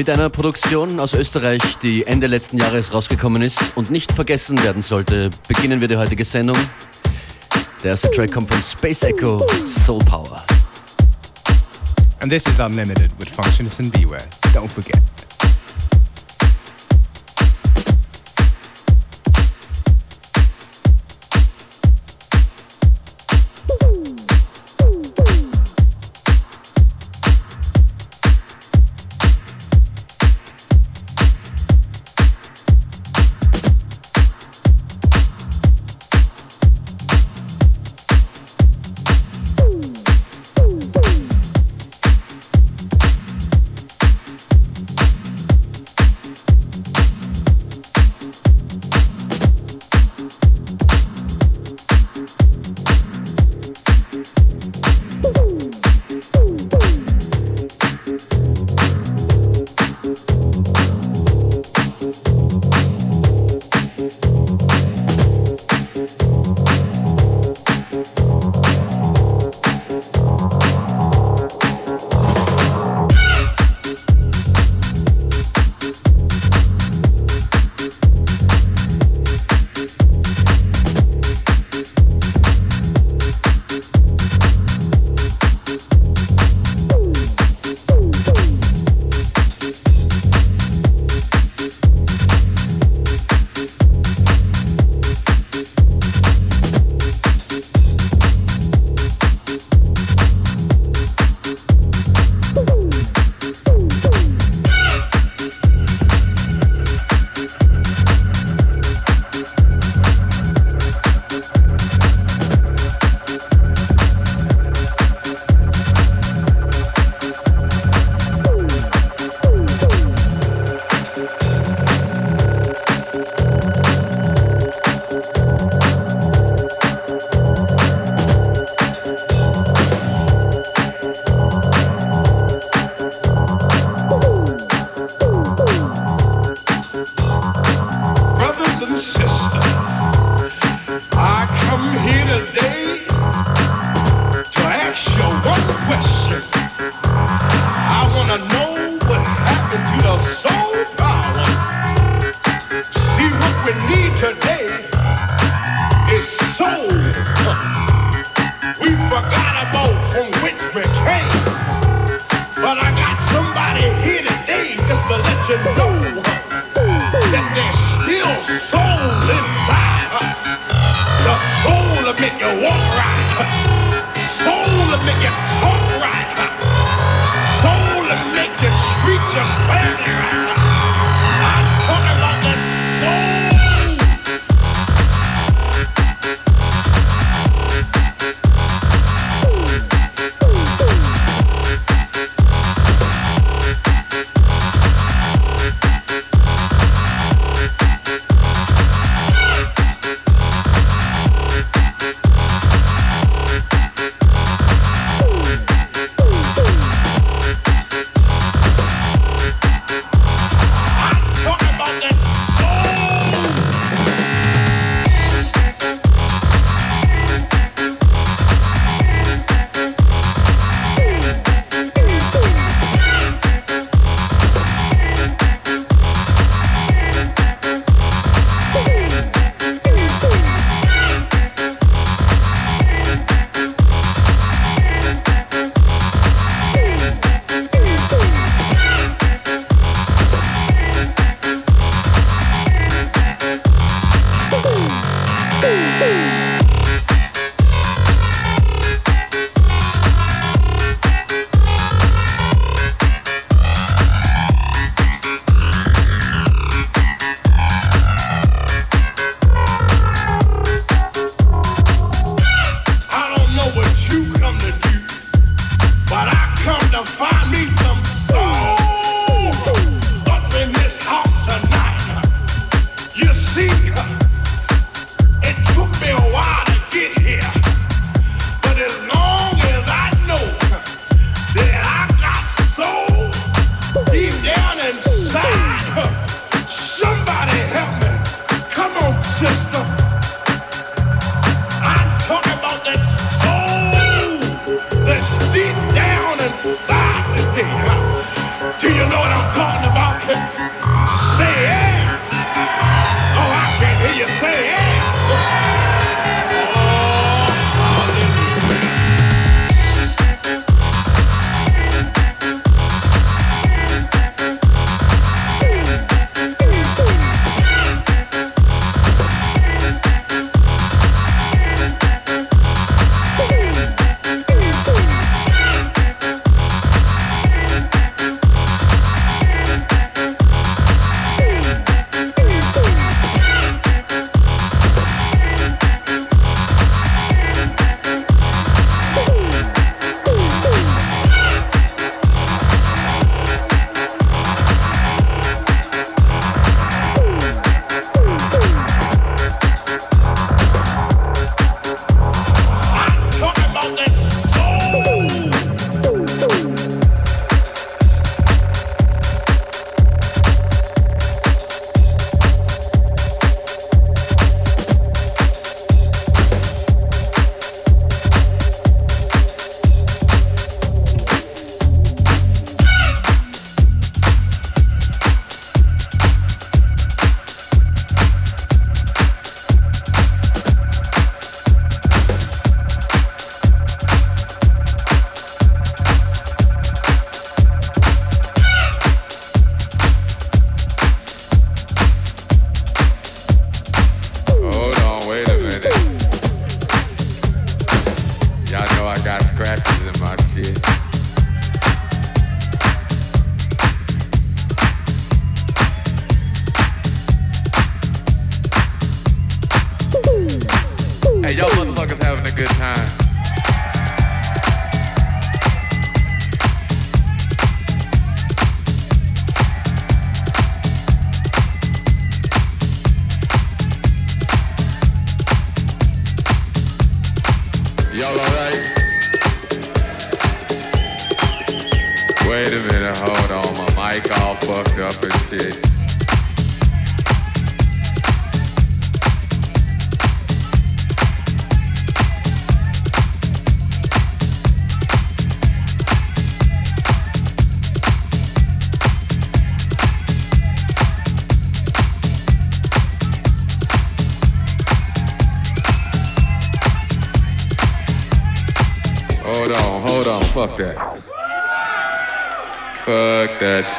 Mit einer Produktion aus Österreich, die Ende letzten Jahres rausgekommen ist und nicht vergessen werden sollte, beginnen wir die heutige Sendung. Der erste Track kommt von Space Echo, Soul Power. And this is Unlimited with Functionist and Beware. Don't forget.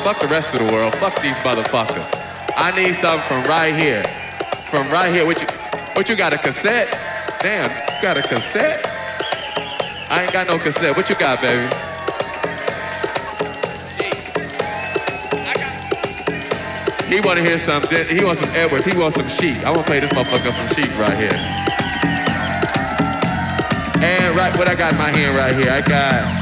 Fuck the rest of the world. Fuck these motherfuckers. I need something from right here. From right here. What you, what you got, a cassette? Damn, you got a cassette? I ain't got no cassette. What you got, baby? He want to hear something. He wants some Edwards. He wants some Sheep. I want to play this motherfucker some Sheep right here. And right, what I got in my hand right here, I got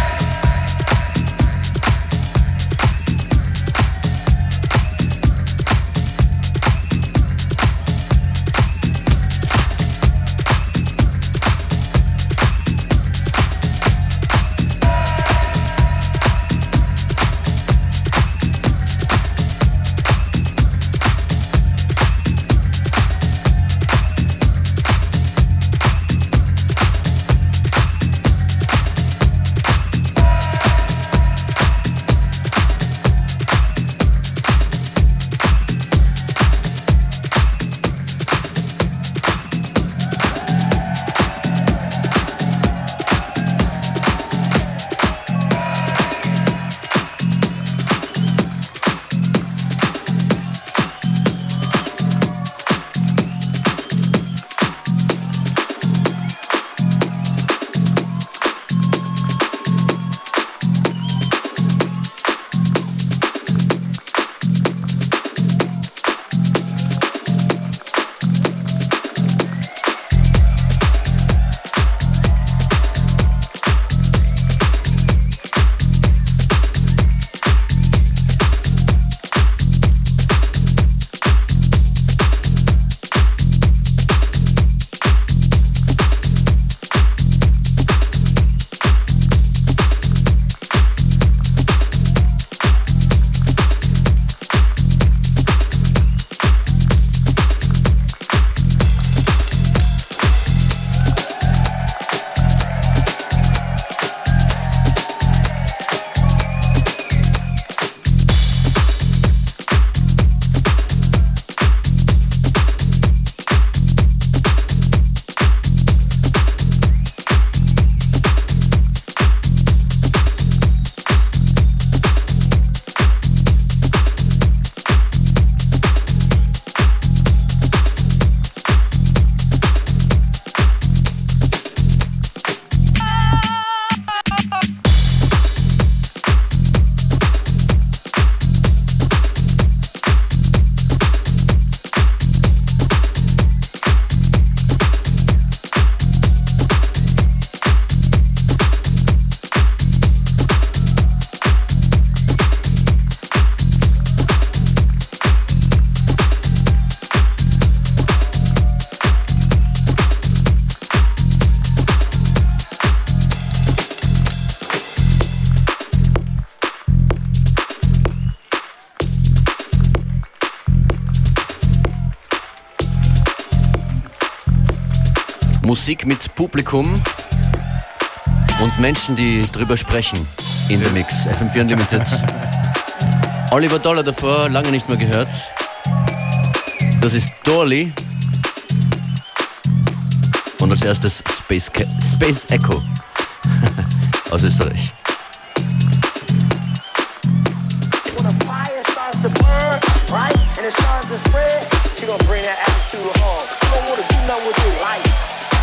Musik mit Publikum und Menschen, die drüber sprechen. In the Mix, FM4 Unlimited. Oliver Dollar davor, lange nicht mehr gehört. Das ist Dorley. Und als erstes Space, Space Echo aus Österreich. When a fire starts to burn, right, and it starts to spread, she gonna bring that attitude home. You don't wanna do nothing with your life.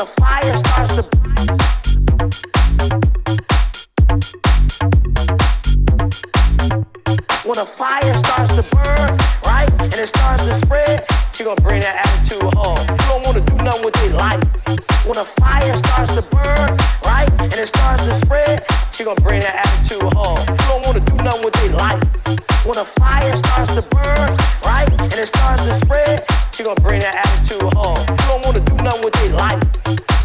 When a fire starts to burn, right, and it starts to spread, she gonna bring that attitude home. You don't wanna do nothing with. When fire starts to burn, right, and it starts to spread, gonna bring that attitude home. You don't wanna do nothing with. When fire starts to burn, right, and it starts to spread, she gonna bring that attitude home.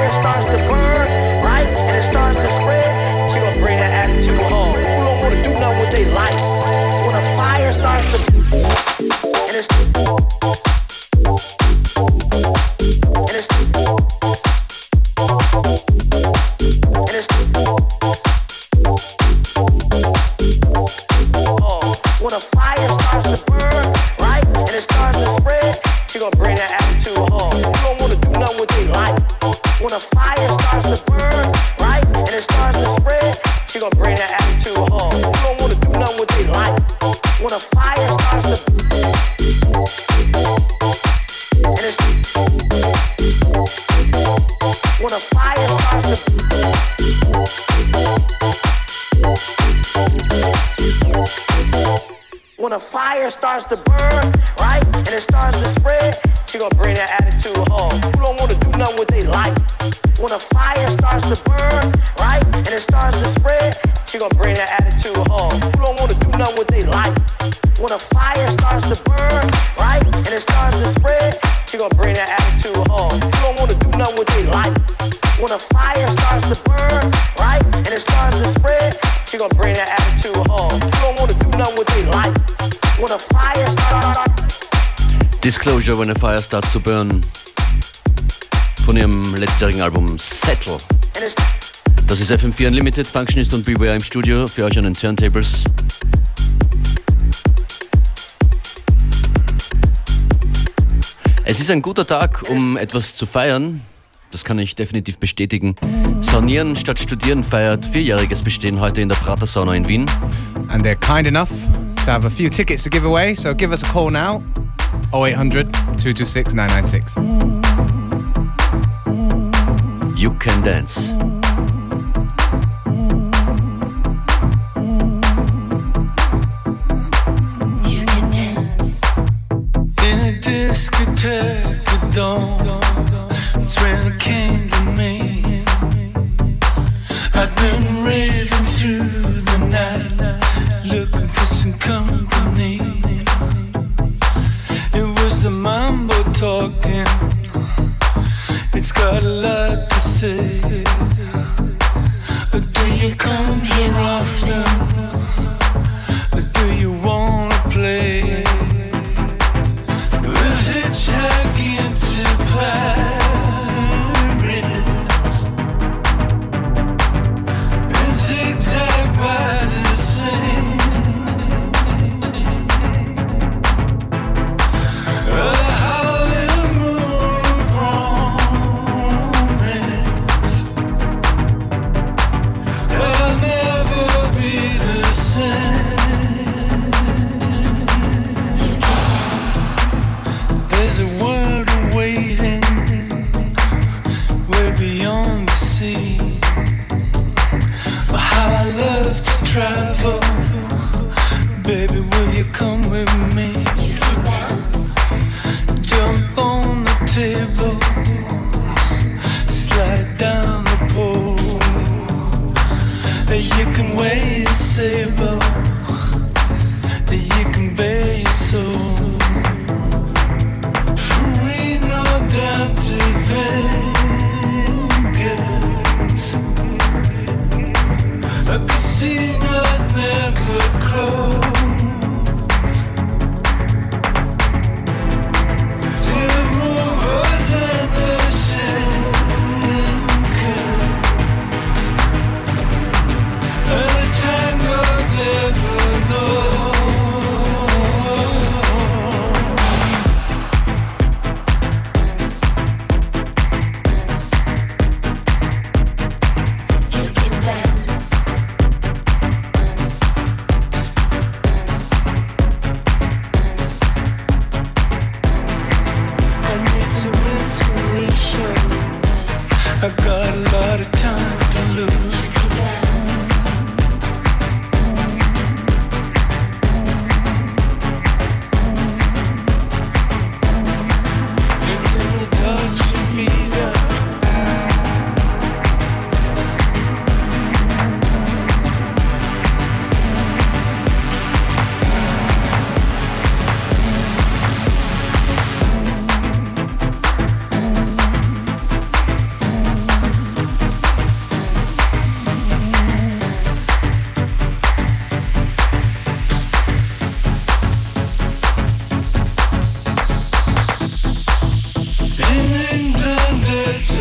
When a fire starts to burn, right, and it starts to spread, she gonna bring that attitude home. Who don't wanna do nothing with their life? When a fire starts to and it's When a Fire Starts to Burn von ihrem letztjährigen Album Settle. Das ist FM4 Unlimited, Functionist und Beware im Studio für euch an den Turntables. Es ist ein guter Tag, um etwas zu feiern. Das kann ich definitiv bestätigen. Saunieren statt Studieren feiert vierjähriges Bestehen heute in der Prater Sauna in Wien. And they're kind enough to have a few tickets to give away, so give us a call now. 0800 226 996. You can dance. You can dance. In a discotheque.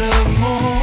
amor.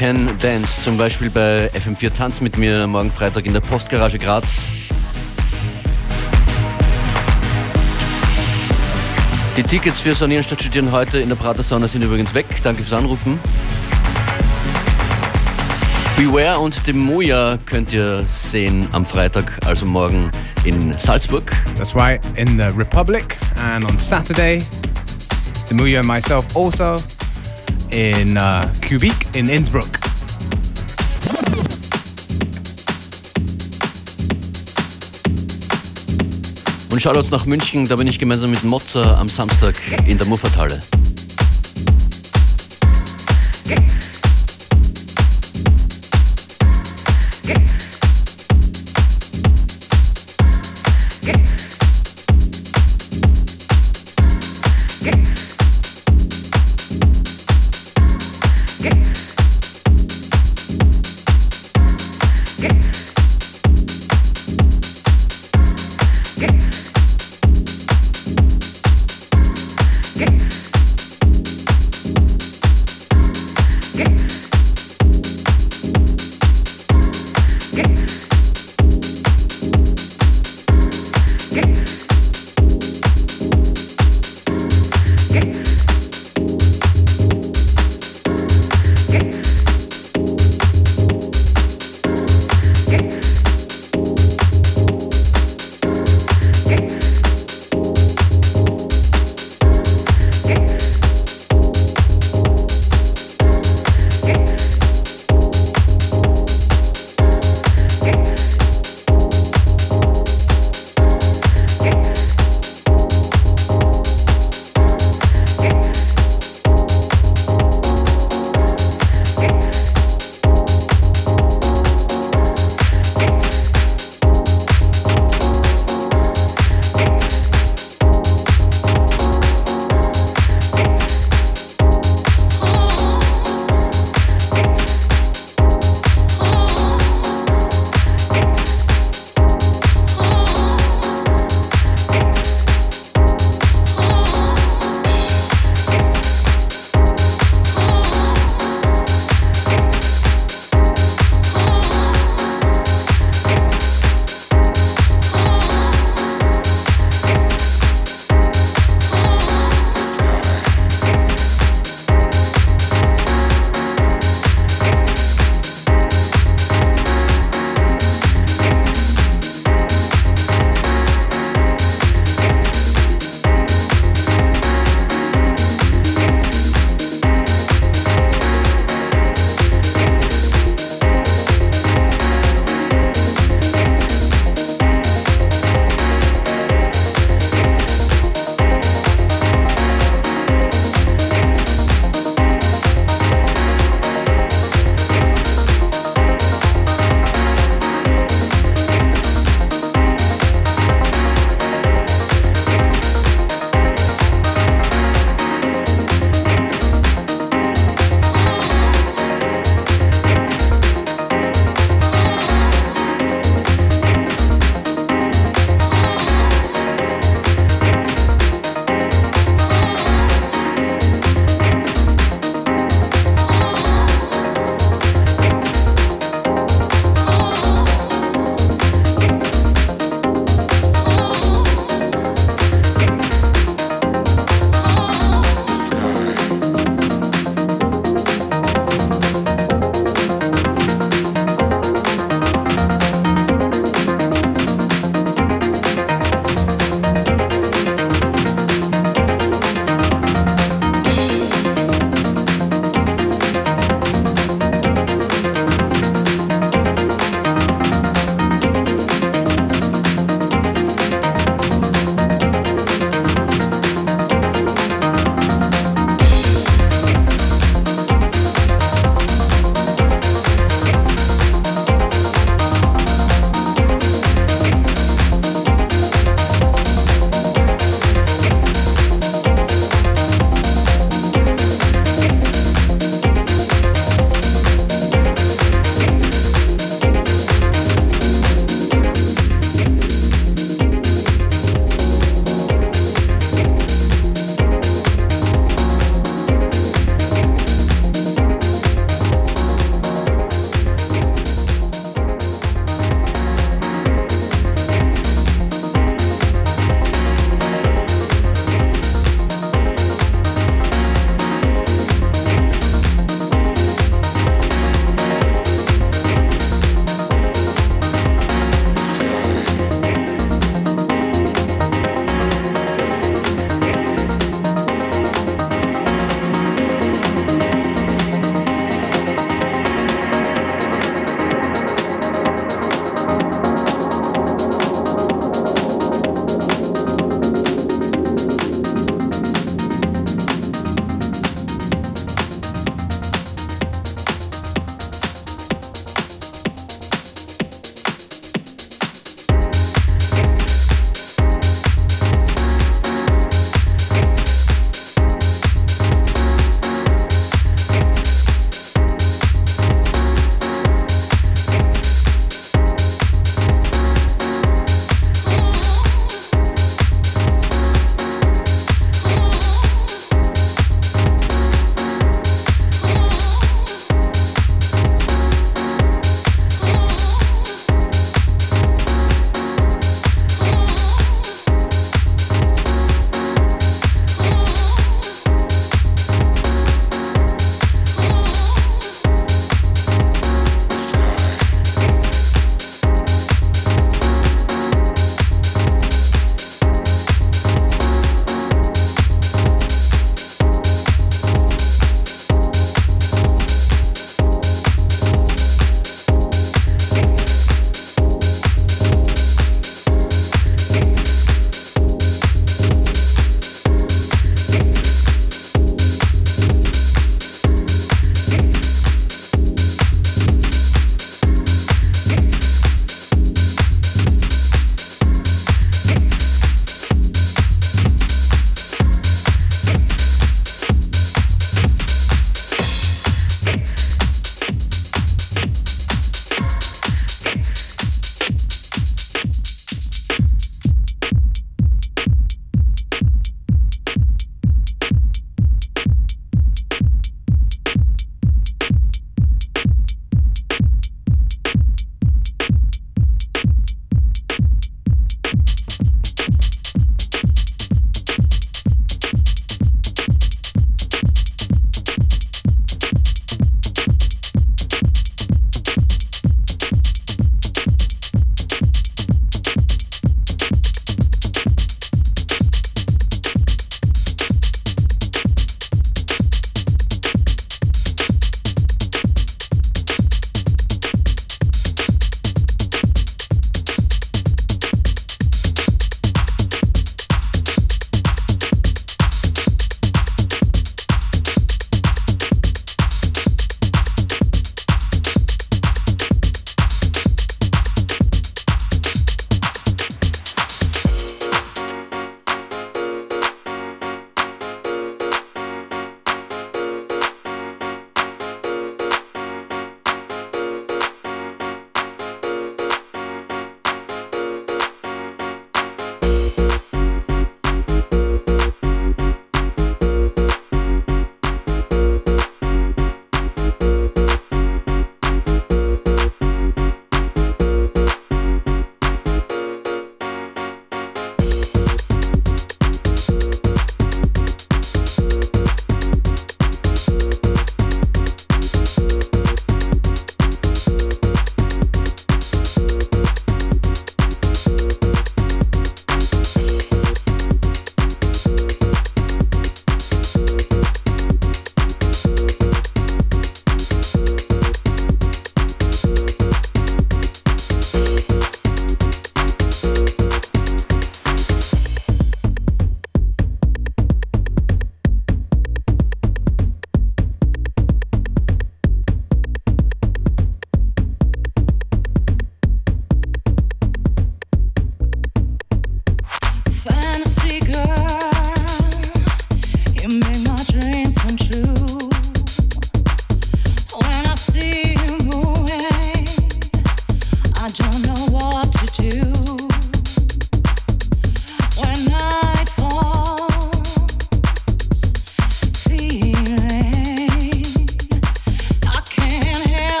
Can Dance, zum Beispiel bei FM4 Tanz mit mir morgen Freitag in der Postgarage Graz. Die Tickets für Sonieren statt Studieren heute in der Pratersauna sind übrigens weg. Danke fürs Anrufen. Beware und Demuya könnt ihr sehen am Freitag, also morgen in Salzburg. That's right, in the Republic. And on Saturday, the Muya and myself also in uh, Kubik in Innsbruck. Und schaut uns nach München, da bin ich gemeinsam mit Mozza am Samstag in der Muffathalle.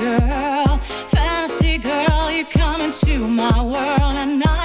girl, fantasy girl, you're coming to my world and I.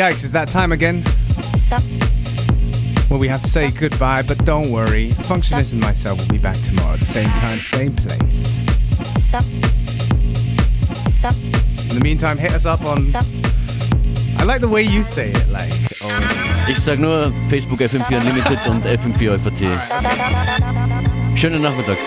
Yikes, is that time again? Well, we have to say goodbye, but don't worry. Functionist and myself will be back tomorrow at the same time, same place. In the meantime, hit us up on. I like the way you say it, like. Oh, Ich sag nur Facebook FM4 Unlimited und FM4 FAT. Schönen Nachmittag.